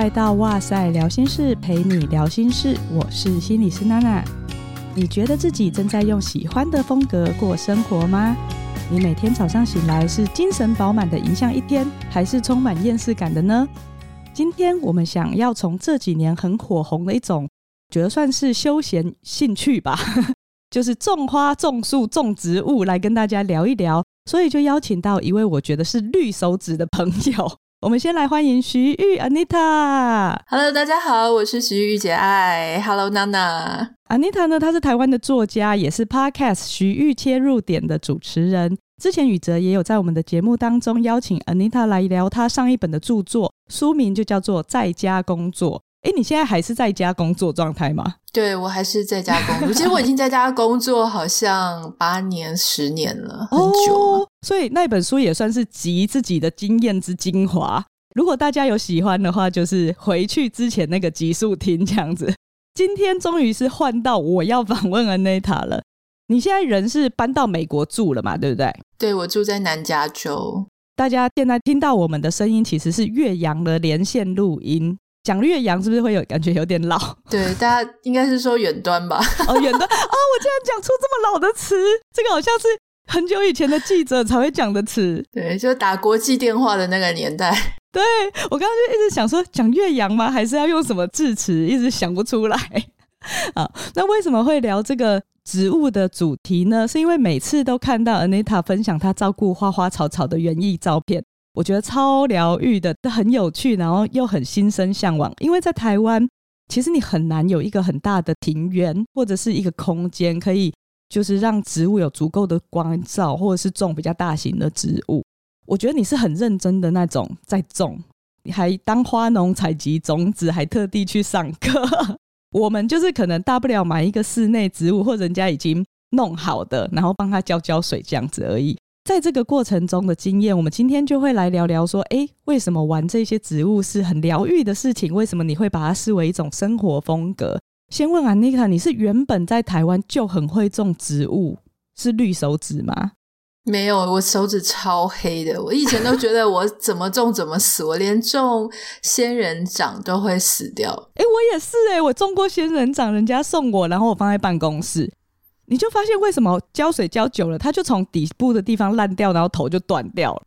来到哇塞，聊心事，陪你聊心事。我是心理师娜娜。你觉得自己正在用喜欢的风格过生活吗？你每天早上醒来是精神饱满的迎向一天，还是充满厌世感的呢？今天我们想要从这几年很火红的一种，觉得算是休闲兴趣吧，就是种花、种树、种植物，来跟大家聊一聊。所以就邀请到一位我觉得是绿手指的朋友。我们先来欢迎徐玉 Anita。Hello，大家好，我是徐玉姐爱。Hello，娜娜。Anita 呢，她是台湾的作家，也是 Podcast 徐玉切入点的主持人。之前宇哲也有在我们的节目当中邀请 Anita 来聊她上一本的著作，书名就叫做《在家工作》。哎，你现在还是在家工作状态吗？对，我还是在家工作。其实我已经在家工作好像八年、十年了，很久了。哦，所以那本书也算是集自己的经验之精华。如果大家有喜欢的话，就是回去之前那个集数听这样子。今天终于是换到我要访问 Anita 了。你现在人是搬到美国住了嘛？对不对？对，我住在南加州。大家现在听到我们的声音，其实是岳阳的连线录音。讲岳阳是不是会有感觉有点老？对，大家应该是说远端吧？哦，远端哦，我竟然讲出这么老的词，这个好像是很久以前的记者才会讲的词。对，就打国际电话的那个年代。对，我刚刚就一直想说讲岳阳吗？还是要用什么字词？一直想不出来。啊，那为什么会聊这个植物的主题呢？是因为每次都看到 Anita 分享她照顾花花草草的园艺照片。我觉得超疗愈的，很有趣，然后又很心生向往。因为在台湾，其实你很难有一个很大的庭园或者是一个空间，可以就是让植物有足够的光照，或者是种比较大型的植物。我觉得你是很认真的那种在种，你还当花农采集种子，还特地去上课。我们就是可能大不了买一个室内植物，或人家已经弄好的，然后帮他浇浇水这样子而已。在这个过程中的经验，我们今天就会来聊聊说，哎，为什么玩这些植物是很疗愈的事情？为什么你会把它视为一种生活风格？先问 Anita，你是原本在台湾就很会种植物，是绿手指吗？没有，我手指超黑的。我以前都觉得我怎么种怎么死，我连种仙人掌都会死掉。哎，我也是哎，我种过仙人掌，人家送我，然后我放在办公室。你就发现为什么浇水浇久了，它就从底部的地方烂掉，然后头就断掉了。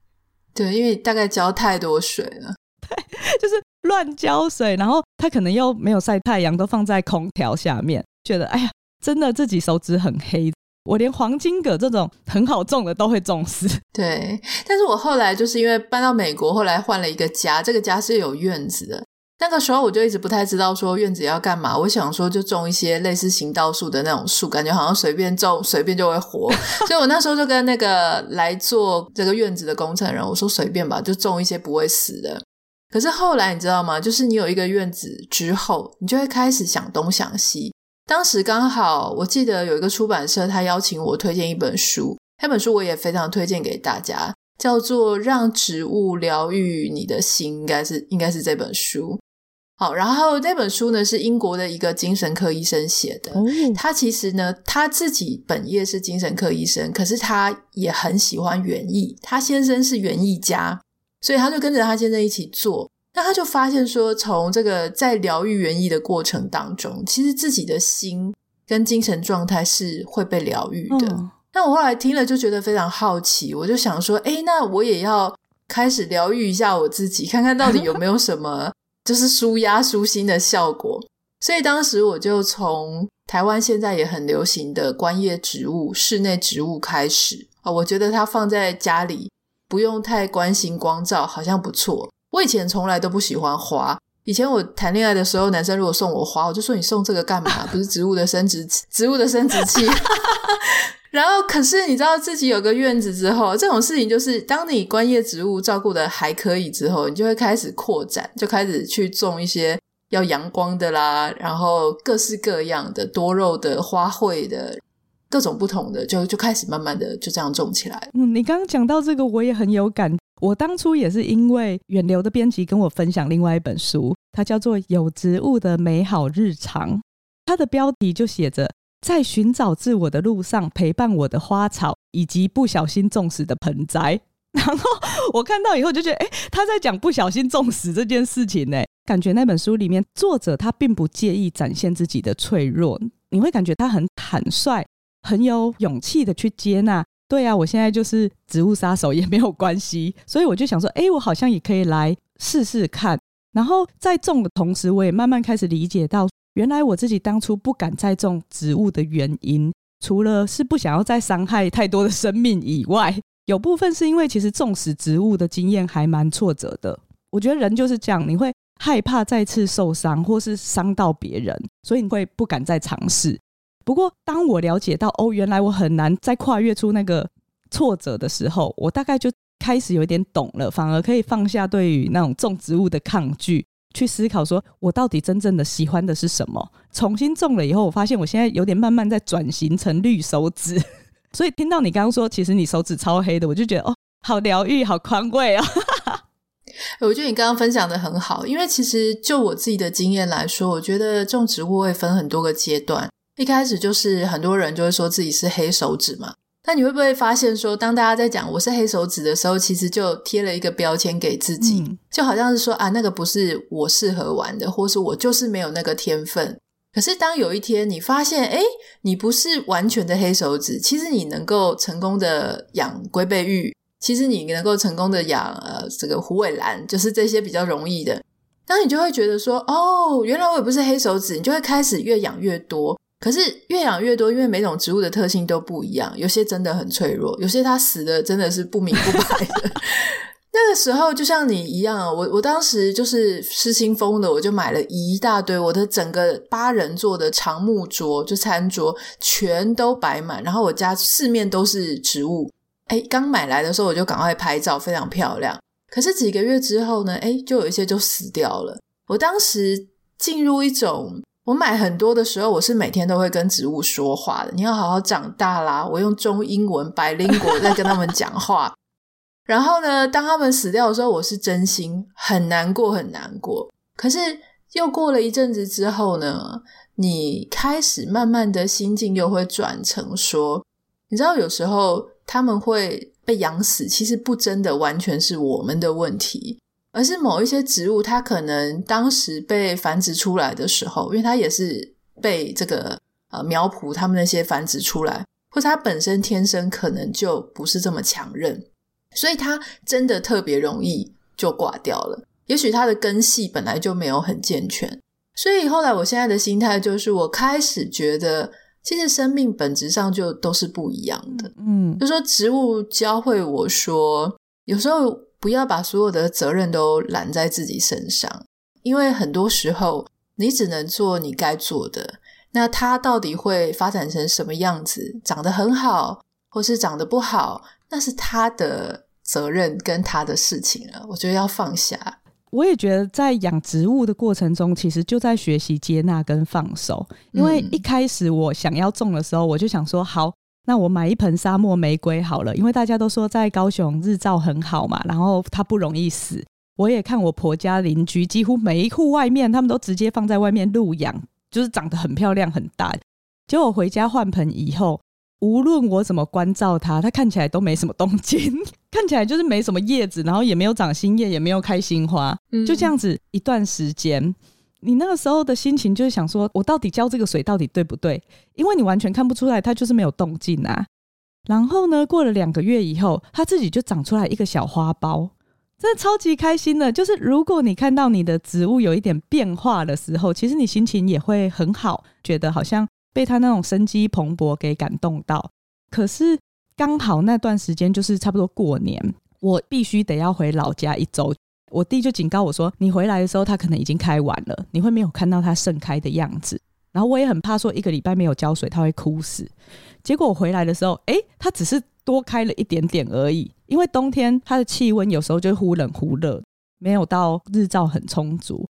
对，因为大概浇太多水了。对，就是乱浇水，然后它可能又没有晒太阳，都放在空调下面，觉得哎呀，真的自己手指很黑。我连黄金葛这种很好种的都会种死。对，但是我后来就是因为搬到美国，后来换了一个家，这个家是有院子的。那个时候我就一直不太知道说院子要干嘛，我想说就种一些类似行道树的那种树，感觉好像随便种随便就会活，所以我那时候就跟那个来做这个院子的工程人我说随便吧，就种一些不会死的。可是后来你知道吗？就是你有一个院子之后，你就会开始想东想西。当时刚好我记得有一个出版社，他邀请我推荐一本书，那本书我也非常推荐给大家，叫做《让植物疗愈你的心》，应该是应该是这本书。好，然后那本书呢是英国的一个精神科医生写的。嗯、他其实呢他自己本业是精神科医生，可是他也很喜欢园艺。他先生是园艺家，所以他就跟着他先生一起做。那他就发现说，从这个在疗愈园艺的过程当中，其实自己的心跟精神状态是会被疗愈的。嗯、那我后来听了就觉得非常好奇，我就想说，哎，那我也要开始疗愈一下我自己，看看到底有没有什么。就是舒压舒心的效果，所以当时我就从台湾现在也很流行的观叶植物、室内植物开始啊，我觉得它放在家里不用太关心光照，好像不错。我以前从来都不喜欢花，以前我谈恋爱的时候，男生如果送我花，我就说你送这个干嘛？不是植物的生殖植物的生殖器。然后，可是你知道自己有个院子之后，这种事情就是，当你观叶植物照顾的还可以之后，你就会开始扩展，就开始去种一些要阳光的啦，然后各式各样的多肉的花卉的各种不同的，就就开始慢慢的就这样种起来。嗯，你刚刚讲到这个，我也很有感。我当初也是因为远流的编辑跟我分享另外一本书，它叫做《有植物的美好日常》，它的标题就写着。在寻找自我的路上，陪伴我的花草，以及不小心种死的盆栽。然后我看到以后就觉得，哎，他在讲不小心种死这件事情呢。感觉那本书里面作者他并不介意展现自己的脆弱，你会感觉他很坦率，很有勇气的去接纳。对啊，我现在就是植物杀手也没有关系，所以我就想说，哎，我好像也可以来试试看。然后在种的同时，我也慢慢开始理解到，原来我自己当初不敢再种植物的原因，除了是不想要再伤害太多的生命以外，有部分是因为其实种死植物的经验还蛮挫折的。我觉得人就是这样，你会害怕再次受伤，或是伤到别人，所以你会不敢再尝试。不过，当我了解到哦，原来我很难再跨越出那个挫折的时候，我大概就开始有点懂了，反而可以放下对于那种种植物的抗拒，去思考说我到底真正的喜欢的是什么。重新种了以后，我发现我现在有点慢慢在转型成绿手指。所以听到你刚刚说，其实你手指超黑的，我就觉得哦，好疗愈，好宽慰啊！我觉得你刚刚分享的很好，因为其实就我自己的经验来说，我觉得种植物会分很多个阶段。一开始就是很多人就会说自己是黑手指嘛，那你会不会发现说，当大家在讲我是黑手指的时候，其实就贴了一个标签给自己，嗯、就好像是说啊，那个不是我适合玩的，或是我就是没有那个天分。可是当有一天你发现，哎，你不是完全的黑手指，其实你能够成功的养龟背玉，其实你能够成功的养呃这个虎尾兰，就是这些比较容易的，那你就会觉得说，哦，原来我也不是黑手指，你就会开始越养越多。可是越养越多，因为每种植物的特性都不一样，有些真的很脆弱，有些它死的真的是不明不白的。那个时候就像你一样，我我当时就是失心疯的，我就买了一大堆，我的整个八人座的长木桌就餐桌全都摆满，然后我家四面都是植物。哎，刚买来的时候我就赶快拍照，非常漂亮。可是几个月之后呢，哎，就有一些就死掉了。我当时进入一种。我买很多的时候，我是每天都会跟植物说话的。你要好好长大啦！我用中英文百灵果在跟他们讲话。然后呢，当他们死掉的时候，我是真心很难过，很难过。可是又过了一阵子之后呢，你开始慢慢的心境又会转成说，你知道，有时候他们会被养死，其实不真的完全是我们的问题。而是某一些植物，它可能当时被繁殖出来的时候，因为它也是被这个呃苗圃他们那些繁殖出来，或者它本身天生可能就不是这么强韧，所以它真的特别容易就挂掉了。也许它的根系本来就没有很健全，所以后来我现在的心态就是，我开始觉得，其实生命本质上就都是不一样的。嗯，就说植物教会我说，有时候。不要把所有的责任都揽在自己身上，因为很多时候你只能做你该做的。那它到底会发展成什么样子？长得很好，或是长得不好，那是他的责任跟他的事情了。我觉得要放下。我也觉得在养植物的过程中，其实就在学习接纳跟放手。因为一开始我想要种的时候，我就想说好。那我买一盆沙漠玫瑰好了，因为大家都说在高雄日照很好嘛，然后它不容易死。我也看我婆家邻居，几乎每一户外面，他们都直接放在外面露养，就是长得很漂亮很大。结果回家换盆以后，无论我怎么关照它，它看起来都没什么动静，看起来就是没什么叶子，然后也没有长新叶，也没有开新花，就这样子一段时间。你那个时候的心情就是想说，我到底浇这个水到底对不对？因为你完全看不出来，它就是没有动静啊。然后呢，过了两个月以后，它自己就长出来一个小花苞，真的超级开心的。就是如果你看到你的植物有一点变化的时候，其实你心情也会很好，觉得好像被它那种生机蓬勃给感动到。可是刚好那段时间就是差不多过年，我必须得要回老家一周。我弟就警告我说：“你回来的时候，它可能已经开完了，你会没有看到它盛开的样子。”然后我也很怕说一个礼拜没有浇水，它会枯死。结果我回来的时候，哎，它只是多开了一点点而已。因为冬天它的气温有时候就忽冷忽热，没有到日照很充足。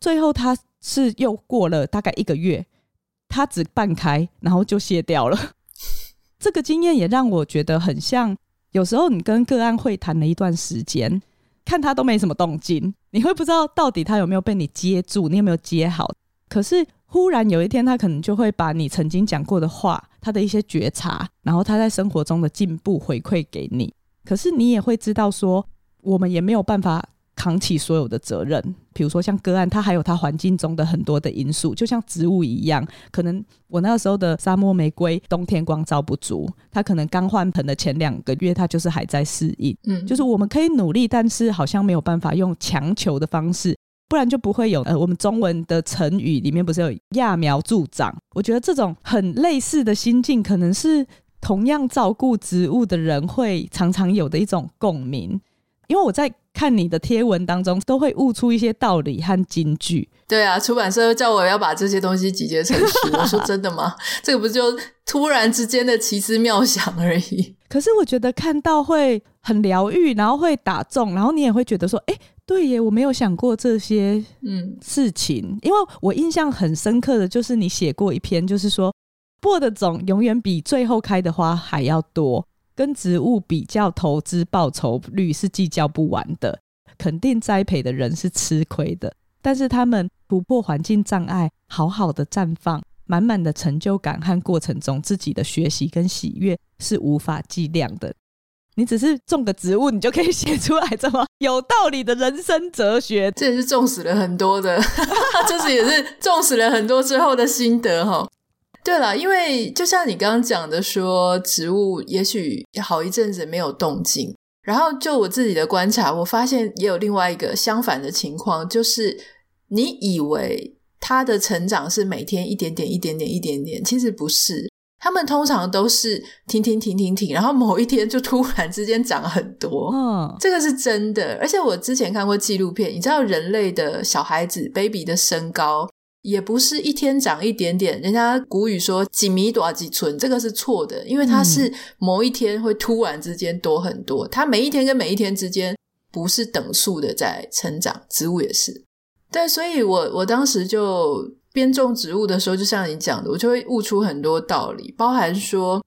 最后它是又过了大概一个月，它只半开，然后就谢掉了。这个经验也让我觉得很像，有时候你跟个案会谈了一段时间。看他都没什么动静，你会不知道到底他有没有被你接住，你有没有接好。可是忽然有一天，他可能就会把你曾经讲过的话，他的一些觉察，然后他在生活中的进步回馈给你。可是你也会知道说，我们也没有办法扛起所有的责任。比如说像个案，它还有它环境中的很多的因素，就像植物一样，可能我那个时候的沙漠玫瑰冬天光照不足，它可能刚换盆的前两个月，它就是还在适应。嗯，就是我们可以努力，但是好像没有办法用强求的方式，不然就不会有呃，我们中文的成语里面不是有揠苗助长？我觉得这种很类似的心境，可能是同样照顾植物的人会常常有的一种共鸣。因为我在看你的贴文当中，都会悟出一些道理和金句。对啊，出版社叫我要把这些东西集结成书。我说真的吗？这个不就突然之间的奇思妙想而已？可是我觉得看到会很疗愈，然后会打中，然后你也会觉得说，哎，对耶，我没有想过这些嗯事情。嗯、因为我印象很深刻的就是你写过一篇，就是说播的种永远比最后开的花还要多。跟植物比较，投资报酬率是计较不完的。肯定栽培的人是吃亏的，但是他们突破环境障碍，好好的绽放，满满的成就感和过程中自己的学习跟喜悦是无法计量的。你只是种个植物，你就可以写出来这么有道理的人生哲学，这也是种死了很多的，这是也是种死了很多之后的心得哈。对了，因为就像你刚刚讲的说，植物也许好一阵子没有动静，然后就我自己的观察，我发现也有另外一个相反的情况，就是你以为它的成长是每天一点点、一点点、一点点，其实不是，他们通常都是停停停停停，然后某一天就突然之间长很多，嗯，这个是真的。而且我之前看过纪录片，你知道人类的小孩子 baby 的身高。也不是一天长一点点，人家古语说几米多几寸，这个是错的，因为它是某一天会突然之间多很多，它每一天跟每一天之间不是等速的在成长，植物也是。对，所以我我当时就边种植物的时候，就像你讲的，我就会悟出很多道理，包含说，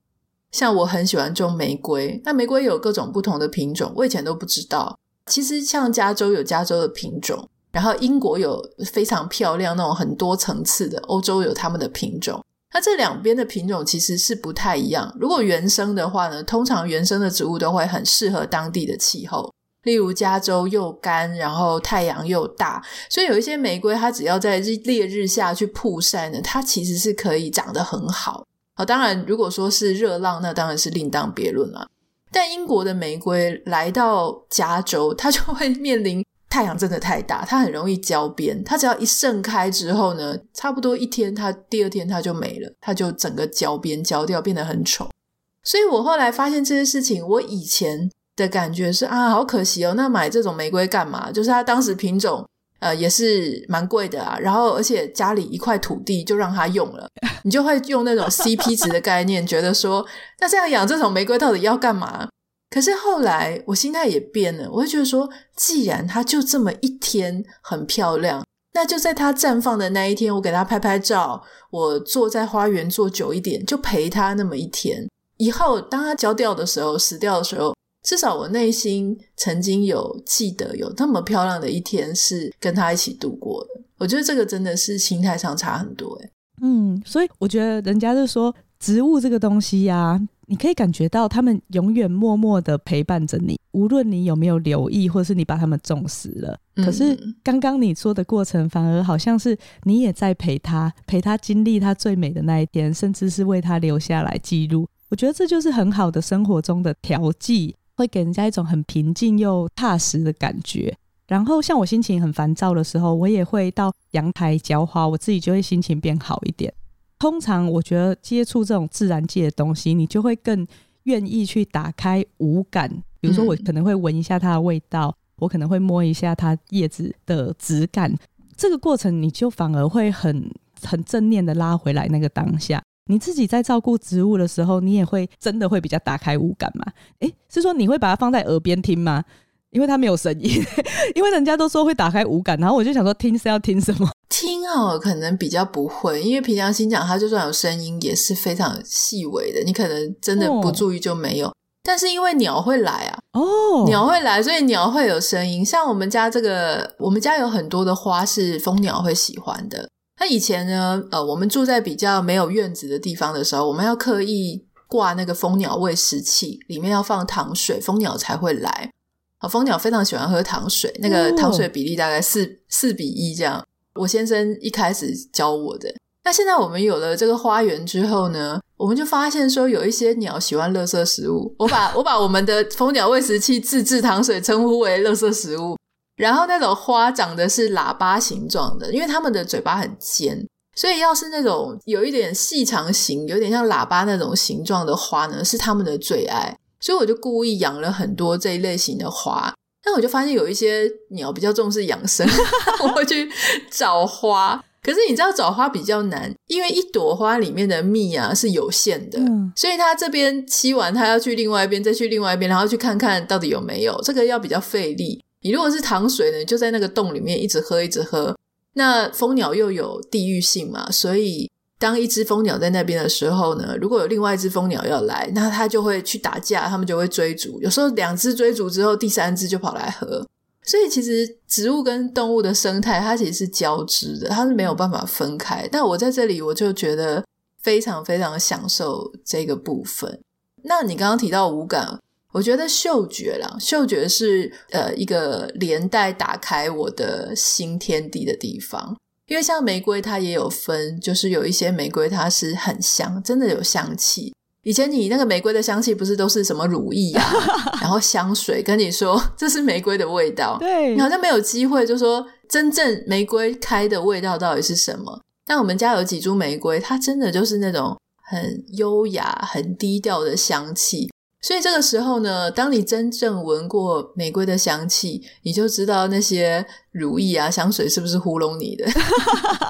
像我很喜欢种玫瑰，那玫瑰有各种不同的品种，我以前都不知道，其实像加州有加州的品种。然后英国有非常漂亮那种很多层次的，欧洲有他们的品种。那这两边的品种其实是不太一样。如果原生的话呢，通常原生的植物都会很适合当地的气候，例如加州又干，然后太阳又大，所以有一些玫瑰它只要在日烈日下去曝晒呢，它其实是可以长得很好。好，当然如果说是热浪，那当然是另当别论了。但英国的玫瑰来到加州，它就会面临。太阳真的太大，它很容易焦边。它只要一盛开之后呢，差不多一天，它第二天它就没了，它就整个焦边焦掉，变得很丑。所以我后来发现这些事情，我以前的感觉是啊，好可惜哦。那买这种玫瑰干嘛？就是它当时品种呃也是蛮贵的啊，然后而且家里一块土地就让它用了，你就会用那种 CP 值的概念，觉得说那这样养这种玫瑰到底要干嘛？可是后来我心态也变了，我会觉得说，既然它就这么一天很漂亮，那就在它绽放的那一天，我给它拍拍照，我坐在花园坐久一点，就陪它那么一天。以后当它焦掉的时候、死掉的时候，至少我内心曾经有记得有那么漂亮的一天是跟它一起度过的。我觉得这个真的是心态上差很多诶。嗯，所以我觉得人家就说植物这个东西呀、你可以感觉到他们永远默默的陪伴着你，无论你有没有留意，或是你把他们重视了。可是刚刚你说的过程，反而好像是你也在陪他，陪他经历他最美的那一天，甚至是为他留下来记录。我觉得这就是很好的生活中的调剂，会给人家一种很平静又踏实的感觉。然后像我心情很烦躁的时候，我也会到阳台浇花，我自己就会心情变好一点。通常我觉得接触这种自然界的东西，你就会更愿意去打开五感。比如说，我可能会闻一下它的味道，我可能会摸一下它叶子的质感。这个过程，你就反而会很 很正念的拉回来那个当下。你自己在照顾植物的时候，你也会真的会比较打开五感嘛？诶，是说你会把它放在耳边听吗？因为它没有声音，因为人家都说会打开五感，然后我就想说，听是要听什么？听哦，可能比较不会，因为平常心讲，它就算有声音，也是非常细微的，你可能真的不注意就没有。哦、但是因为鸟会来啊，哦，鸟会来，所以鸟会有声音。像我们家这个，我们家有很多的花是蜂鸟会喜欢的。那以前呢，呃，我们住在比较没有院子的地方的时候，我们要刻意挂那个蜂鸟喂食器，里面要放糖水，蜂鸟才会来。啊，蜂鸟非常喜欢喝糖水，那个糖水比例大概四四比一这样。我先生一开始教我的。那现在我们有了这个花园之后呢，我们就发现说有一些鸟喜欢垃圾食物。我把 我把我们的蜂鸟喂食器自制糖水称呼为垃圾食物。然后那种花长的是喇叭形状的，因为它们的嘴巴很尖，所以要是那种有一点细长型、有点像喇叭那种形状的花呢，是它们的最爱。所以我就故意养了很多这一类型的花。但我就发现有一些鸟比较重视养生，我会去找花。可是你知道找花比较难，因为一朵花里面的蜜啊是有限的，嗯、所以它这边吸完，它要去另外一边，再去另外一边，然后去看看到底有没有。这个要比较费力。你如果是糖水呢，就在那个洞里面一直喝，一直喝。那蜂鸟又有地域性嘛，所以当一只蜂鸟在那边的时候呢，如果有另外一只蜂鸟要来，那它就会去打架，它们就会追逐。有时候两只追逐之后，第三只就跑来喝。所以其实植物跟动物的生态，它其实是交织的，它是没有办法分开。但我在这里，我就觉得非常非常享受这个部分。那你刚刚提到五感，我觉得嗅觉啦，嗅觉是呃一个连带打开我的新天地的地方。因为像玫瑰，它也有分，就是有一些玫瑰它是很香，真的有香气。以前你那个玫瑰的香气不是都是什么乳液啊，然后香水跟你说这是玫瑰的味道，对，你好像没有机会就说真正玫瑰开的味道到底是什么。但我们家有几株玫瑰，它真的就是那种很优雅、很低调的香气。所以这个时候呢，当你真正闻过玫瑰的香气，你就知道那些乳液啊、香水是不是糊弄你的。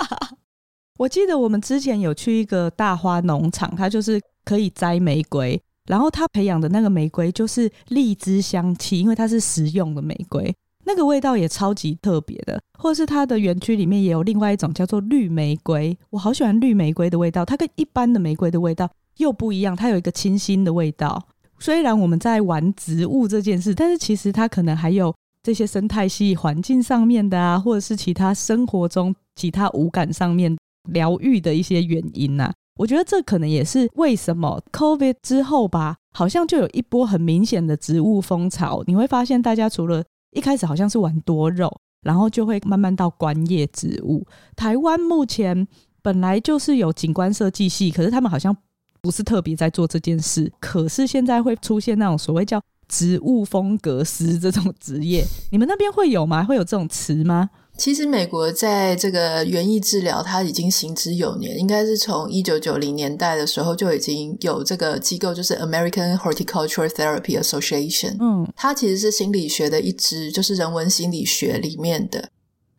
我记得我们之前有去一个大花农场，它就是。可以摘玫瑰，然后它培养的那个玫瑰就是荔枝香气，因为它是食用的玫瑰，那个味道也超级特别的。或者是它的园区里面也有另外一种叫做绿玫瑰，我好喜欢绿玫瑰的味道，它跟一般的玫瑰的味道又不一样，它有一个清新的味道。虽然我们在玩植物这件事，但是其实它可能还有这些生态系环境上面的啊，或者是其他生活中其他五感上面疗愈的一些原因呐、我觉得这可能也是为什么 COVID 之后吧，好像就有一波很明显的植物风潮。你会发现，大家除了一开始好像是玩多肉，然后就会慢慢到观叶植物。台湾目前本来就是有景观设计系，可是他们好像不是特别在做这件事。可是现在会出现那种所谓叫植物风格师这种职业，你们那边会有吗？会有这种词吗？其实美国在这个园艺治疗，它已经行之有年，应该是从一九九零年代的时候就已经有这个机构，就是 American Horticultural Therapy Association。嗯，它其实是心理学的一支，就是人文心理学里面的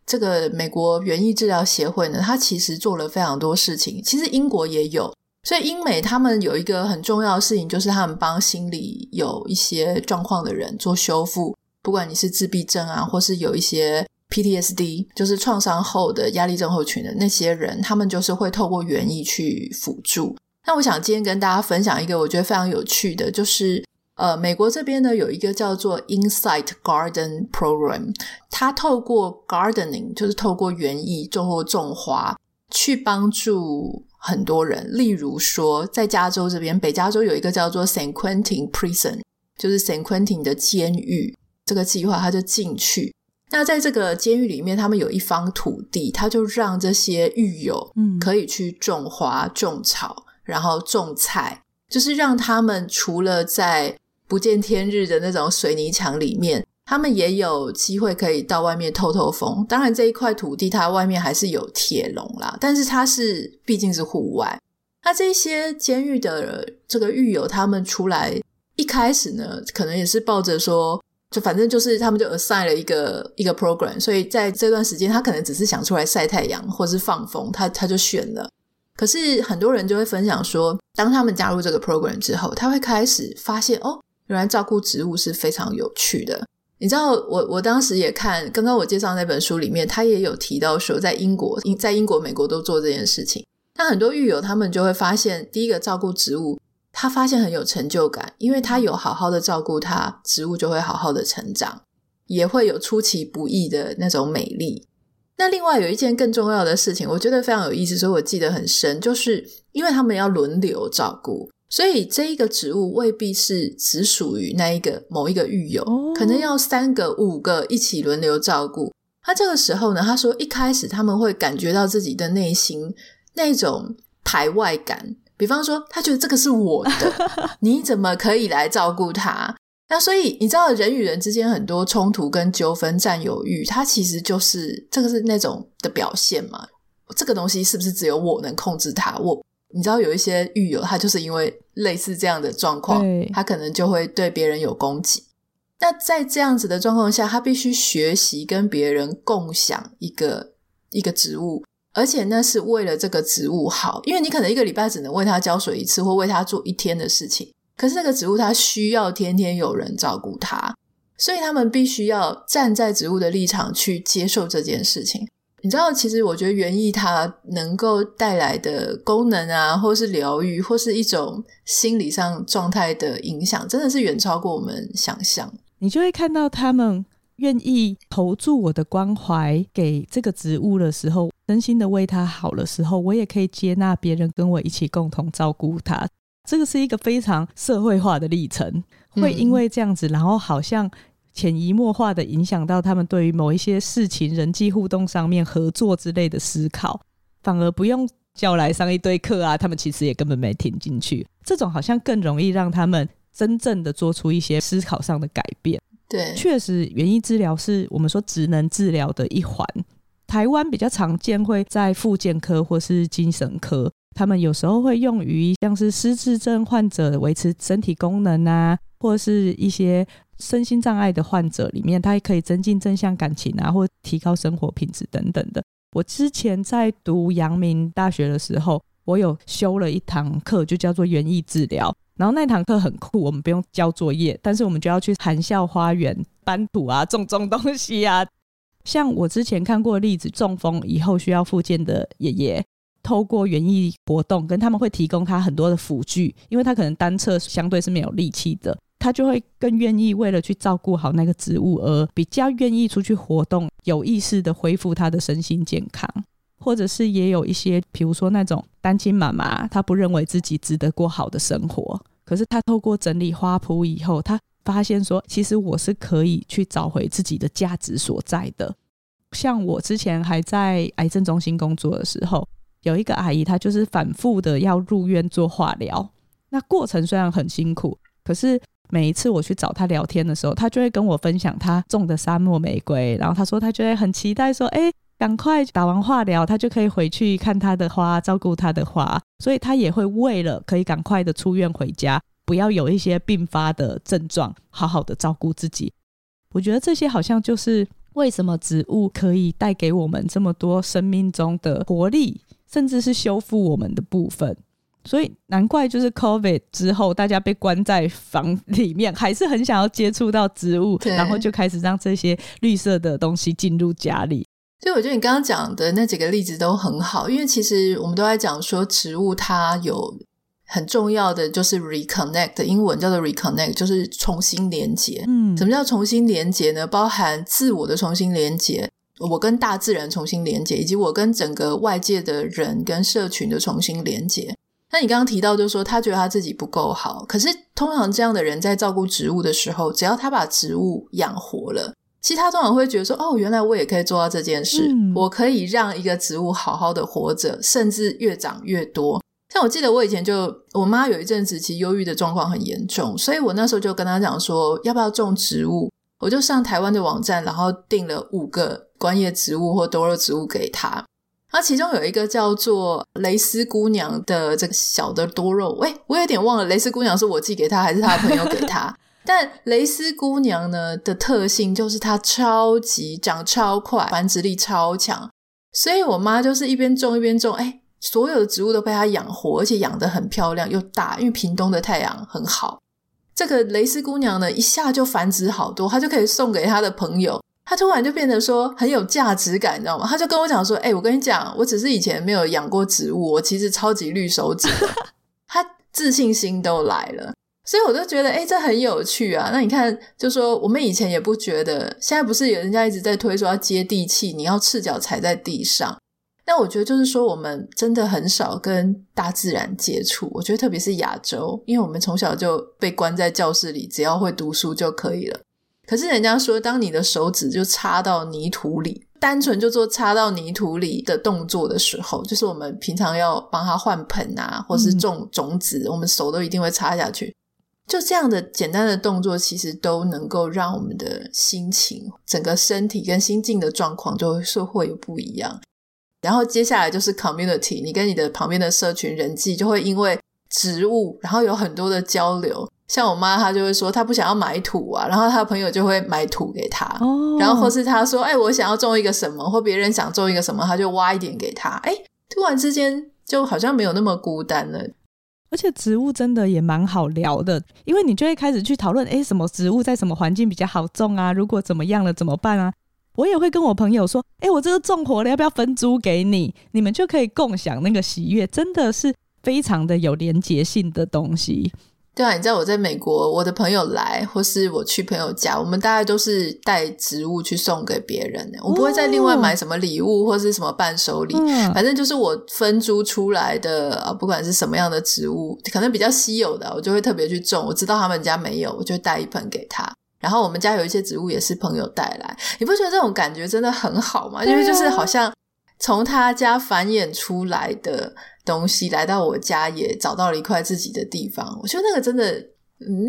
这个美国园艺治疗协会呢，它其实做了非常多事情。其实英国也有，所以英美他们有一个很重要的事情，就是他们帮心理有一些状况的人做修复，不管你是自闭症啊，或是有一些。PTSD 就是创伤后的压力症候群的那些人，他们就是会透过园艺去辅助。那我想今天跟大家分享一个我觉得非常有趣的，就是呃，美国这边呢有一个叫做 Insight Garden Program，它透过 gardening 就是透过园艺，种或种花，去帮助很多人。例如说，在加州这边，北加州有一个叫做 San Quentin Prison，就是 San Quentin 的监狱，这个计划他就进去。那在这个监狱里面，他们有一方土地，他就让这些狱友嗯可以去种花、种草，然后种菜，就是让他们除了在不见天日的那种水泥墙里面，他们也有机会可以到外面透透风。当然，这一块土地它外面还是有铁笼啦，但是它是毕竟是户外。那这些监狱的这个狱友，他们出来一开始呢，可能也是抱着说。就反正就是他们就 assign 了一个一个 program，所以在这段时间他可能只是想出来晒太阳或是放风，他他就选了。可是很多人就会分享说，当他们加入这个 program 之后，他会开始发现哦，原来照顾植物是非常有趣的。你知道，我我当时也看刚刚我介绍那本书里面，他也有提到说，在英国、在英国、美国都做这件事情。那很多狱友他们就会发现，第一个照顾植物。他发现很有成就感，因为他有好好的照顾它，植物就会好好的成长，也会有出其不意的那种美丽。那另外有一件更重要的事情，我觉得非常有意思，所以我记得很深，就是因为他们要轮流照顾，所以这一个植物未必是只属于那一个某一个育友，哦、可能要三个、五个一起轮流照顾。他这个时候呢，他说一开始他们会感觉到自己的内心那种排外感，比方说他觉得这个是我的，你怎么可以来照顾他？那所以你知道人与人之间很多冲突跟纠纷、占有欲，它其实就是这个是那种的表现嘛。这个东西是不是只有我能控制它？我。你知道有一些狱友，他就是因为类似这样的状况，他可能就会对别人有攻击。那在这样子的状况下，他必须学习跟别人共享一个一个植物，而且那是为了这个植物好。因为你可能一个礼拜只能为它浇水一次，或为它做一天的事情，可是那个植物它需要天天有人照顾它，所以他们必须要站在植物的立场去接受这件事情。你知道，其实我觉得园艺它能够带来的功能啊，或是疗愈，或是一种心理上状态的影响，真的是远超过我们想象。你就会看到他们愿意投注我的关怀给这个植物的时候，真心的为它好的时候，我也可以接纳别人跟我一起共同照顾它。这个是一个非常社会化的历程，会因为这样子，然后好像。潜移默化的影响到他们对于某一些事情、人际互动上面合作之类的思考，反而不用叫来上一堆课啊，他们其实也根本没听进去。这种好像更容易让他们真正的做出一些思考上的改变。对，确实，园艺治疗是我们说职能治疗的一环。台湾比较常见会在复健科或是精神科，他们有时候会用于像是失智症患者维持身体功能啊，或是一些。身心障碍的患者里面，他也可以增进正向感情啊，或提高生活品质等等的。我之前在读阳明大学的时候，我有修了一堂课，就叫做园艺治疗。然后那堂课很酷，我们不用交作业，但是我们就要去含笑花园搬土啊，种种东西啊。像我之前看过的例子，中风以后需要复健的爷爷，透过园艺活动，跟他们会提供他很多的辅具，因为他可能单侧相对是没有力气的。他就会更愿意为了去照顾好那个植物，而比较愿意出去活动，有意识的恢复他的身心健康。或者是也有一些，比如说那种单亲妈妈，她不认为自己值得过好的生活，可是她透过整理花圃以后，她发现说，其实我是可以去找回自己的价值所在的。像我之前还在癌症中心工作的时候，有一个阿姨，她就是反复的要入院做化疗，那过程虽然很辛苦，可是。每一次我去找他聊天的时候，他就会跟我分享他种的沙漠玫瑰。然后他说他就会很期待说：“哎，赶快打完化疗，他就可以回去看他的花，照顾他的花。”所以他也会为了可以赶快的出院回家，不要有一些并发的症状，好好的照顾自己。我觉得这些好像就是为什么植物可以带给我们这么多生命中的活力，甚至是修复我们的部分。所以难怪，就是 COVID 之后，大家被关在房里面，还是很想要接触到植物，然后就开始让这些绿色的东西进入家里。所以我觉得你刚刚讲的那几个例子都很好，因为其实我们都在讲说，植物它有很重要的就是 reconnect，英文叫做 reconnect，就是重新连接。嗯，什么叫重新连接呢？包含自我的重新连接，我跟大自然重新连接，以及我跟整个外界的人跟社群的重新连接。那你刚刚提到，就是说他觉得他自己不够好，可是通常这样的人在照顾植物的时候，只要他把植物养活了，其实他通常会觉得说，哦，原来我也可以做到这件事，嗯、我可以让一个植物好好的活着，甚至越长越多。像我记得我以前就，我妈有一阵子其实忧郁的状况很严重，所以我那时候就跟她讲说，要不要种植物？我就上台湾的网站，然后订了五个观叶植物或多肉植物给她。那其中有一个叫做蕾丝姑娘的这个小的多肉，喂，我有点忘了蕾丝姑娘是我寄给她还是她的朋友给她。但蕾丝姑娘呢的特性就是它超级长超快，繁殖力超强，所以我妈就是一边种一边种，哎，所有的植物都被她养活，而且养得很漂亮又大，因为屏东的太阳很好。这个蕾丝姑娘呢一下就繁殖好多，她就可以送给她的朋友。他突然就变得说很有价值感，你知道吗？他就跟我讲说：“哎、我跟你讲，我只是以前没有养过植物，我其实超级绿手指。”他自信心都来了，所以我就觉得，哎、这很有趣啊。那你看，就说我们以前也不觉得，现在不是有人家一直在推说要接地气，你要赤脚踩在地上。那我觉得就是说，我们真的很少跟大自然接触。我觉得特别是亚洲，因为我们从小就被关在教室里，只要会读书就可以了。可是人家说，当你的手指就插到泥土里，单纯就做插到泥土里的动作的时候，就是我们平常要帮他换盆啊，或是种种子，嗯、我们手都一定会插下去。就这样的简单的动作，其实都能够让我们的心情、整个身体跟心境的状况，就是会有不一样。然后接下来就是 community，你跟你的旁边的社群人际就会因为植物，然后有很多的交流。像我妈，她就会说她不想要买土啊，然后她的朋友就会买土给她。哦，然后或是她说，哎，我想要种一个什么，或别人想种一个什么，她就挖一点给她。哎，突然之间就好像没有那么孤单了。而且植物真的也蛮好聊的，因为你就会开始去讨论，哎，什么植物在什么环境比较好种啊？如果怎么样了怎么办啊？我也会跟我朋友说，哎，我这个种活了，要不要分租给你？你们就可以共享那个喜悦，真的是非常的有连结性的东西。对啊，你知道我在美国，我的朋友来，或是我去朋友家，我们大概都是带植物去送给别人。我不会再另外买什么礼物或是什么伴手礼，哦、反正就是我分租出来的啊，不管是什么样的植物，可能比较稀有的，我就会特别去种。我知道他们家没有，我就带一盆给他。然后我们家有一些植物也是朋友带来，你不觉得这种感觉真的很好吗？因为就是好像从他家繁衍出来的。东西来到我家，也找到了一块自己的地方。我觉得那个真的，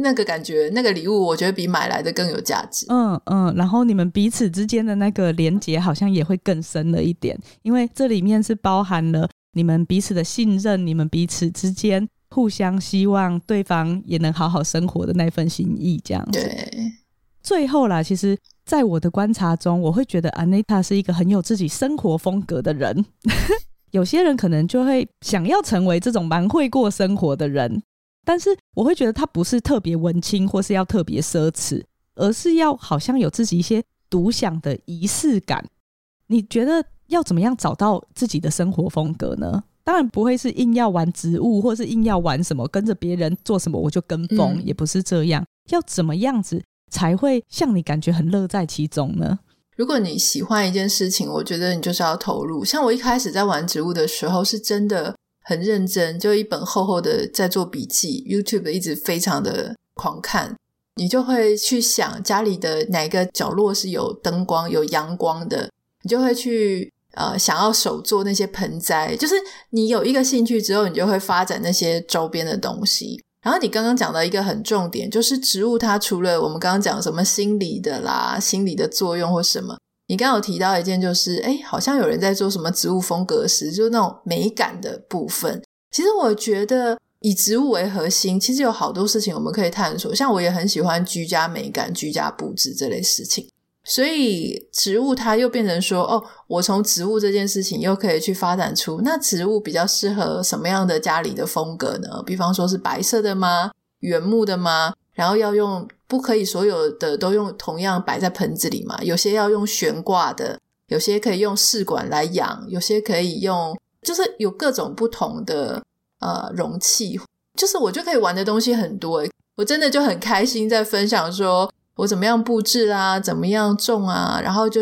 那个感觉，那个礼物，我觉得比买来的更有价值。嗯嗯，然后你们彼此之间的那个连接，好像也会更深了一点，因为这里面是包含了你们彼此的信任，你们彼此之间互相希望对方也能好好生活的那份心意，这样子。对。最后啦，其实在我的观察中，我会觉得 Anita 是一个很有自己生活风格的人。有些人可能就会想要成为这种蛮会过生活的人，但是我会觉得他不是特别文青，或是要特别奢侈，而是要好像有自己一些独享的仪式感。你觉得要怎么样找到自己的生活风格呢？当然不会是硬要玩植物，或是硬要玩什么跟着别人做什么我就跟风，嗯、也不是这样。要怎么样子才会像你感觉很乐在其中呢？如果你喜欢一件事情，我觉得你就是要投入。像我一开始在玩植物的时候，是真的很认真，就一本厚厚的在做笔记，YouTube 一直非常的狂看。你就会去想家里的哪个角落是有灯光、有阳光的，你就会去呃想要手做那些盆栽。就是你有一个兴趣之后，你就会发展那些周边的东西。然后你刚刚讲到一个很重点，就是植物它除了我们刚刚讲什么心理的啦、心理的作用或什么，你刚刚有提到一件，就是诶好像有人在做什么植物风格时，就是那种美感的部分。其实我觉得以植物为核心，其实有好多事情我们可以探索。像我也很喜欢居家美感、居家布置这类事情。所以植物它又变成说，哦，我从植物这件事情又可以去发展出，那植物比较适合什么样的家里的风格呢？比方说是白色的吗？原木的吗？然后要用，不可以所有的都用同样摆在盆子里嘛？有些要用悬挂的，有些可以用试管来养，有些可以用，就是有各种不同的呃容器，就是我就可以玩的东西很多，我真的就很开心在分享说。我怎么样布置啊？怎么样种啊？然后就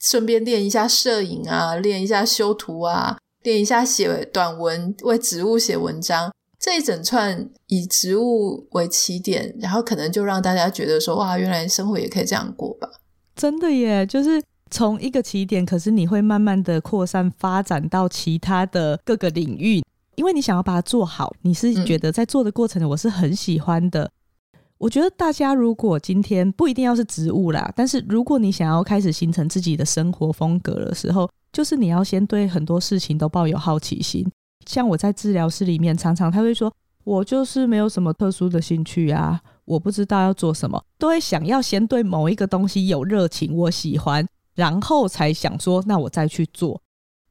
顺便练一下摄影啊，练一下修图啊，练一下写短文，为植物写文章。这一整串以植物为起点，然后可能就让大家觉得说：哇，原来生活也可以这样过吧？真的耶！就是从一个起点，可是你会慢慢的扩散发展到其他的各个领域，因为你想要把它做好。你是觉得在做的过程，我是很喜欢的。嗯我觉得大家如果今天不一定要是植物啦，但是如果你想要开始形成自己的生活风格的时候，就是你要先对很多事情都抱有好奇心。像我在治疗室里面，常常他会说，我就是没有什么特殊的兴趣啊，我不知道要做什么，都会想要先对某一个东西有热情，我喜欢，然后才想说，那我再去做。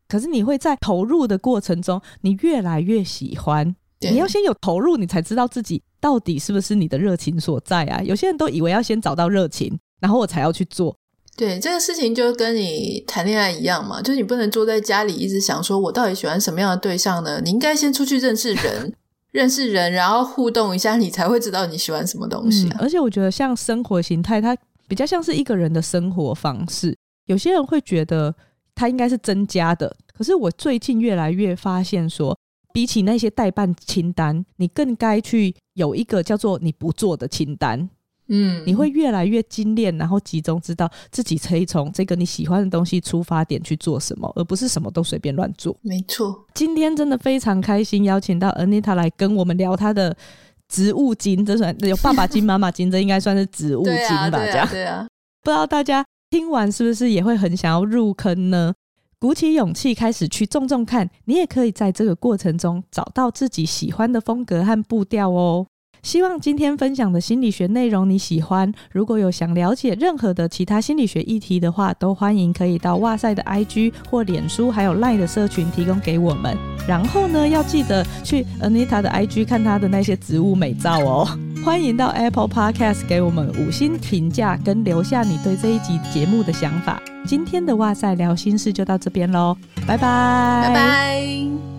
可是你会在投入的过程中，你越来越喜欢。你要先有投入，你才知道自己到底是不是你的热情所在啊！有些人都以为要先找到热情，然后我才要去做。对，这个事情就跟你谈恋爱一样嘛，就是你不能坐在家里一直想说，我到底喜欢什么样的对象呢？你应该先出去认识人，认识人，然后互动一下，你才会知道你喜欢什么东西啊。嗯，而且我觉得，像生活形态，它比较像是一个人的生活方式。有些人会觉得它应该是增加的。可是我最近越来越发现说，比起那些代办清单，你更该去有一个叫做你不做的清单。嗯，你会越来越精炼，然后集中知道自己可以从这个你喜欢的东西出发点去做什么，而不是什么都随便乱做。没错，今天真的非常开心，邀请到 Anita 来跟我们聊她的植物精，这算有爸爸精、妈妈精，这应该算是植物精吧？这样，对啊，对啊。不知道大家听完是不是也会很想要入坑呢？鼓起勇气开始去种种看，你也可以在这个过程中找到自己喜欢的风格和步调哦。希望今天分享的心理学内容你喜欢。如果有想了解任何的其他心理学议题的话，都欢迎可以到哇塞的 IG 或脸书，还有 LINE 的社群提供给我们。然后呢，要记得去 Anita 的 IG 看她的那些植物美照哦。欢迎到 Apple Podcast 给我们五星评价，跟留下你对这一集节目的想法。今天的哇塞聊心事就到这边喽，拜拜，拜拜。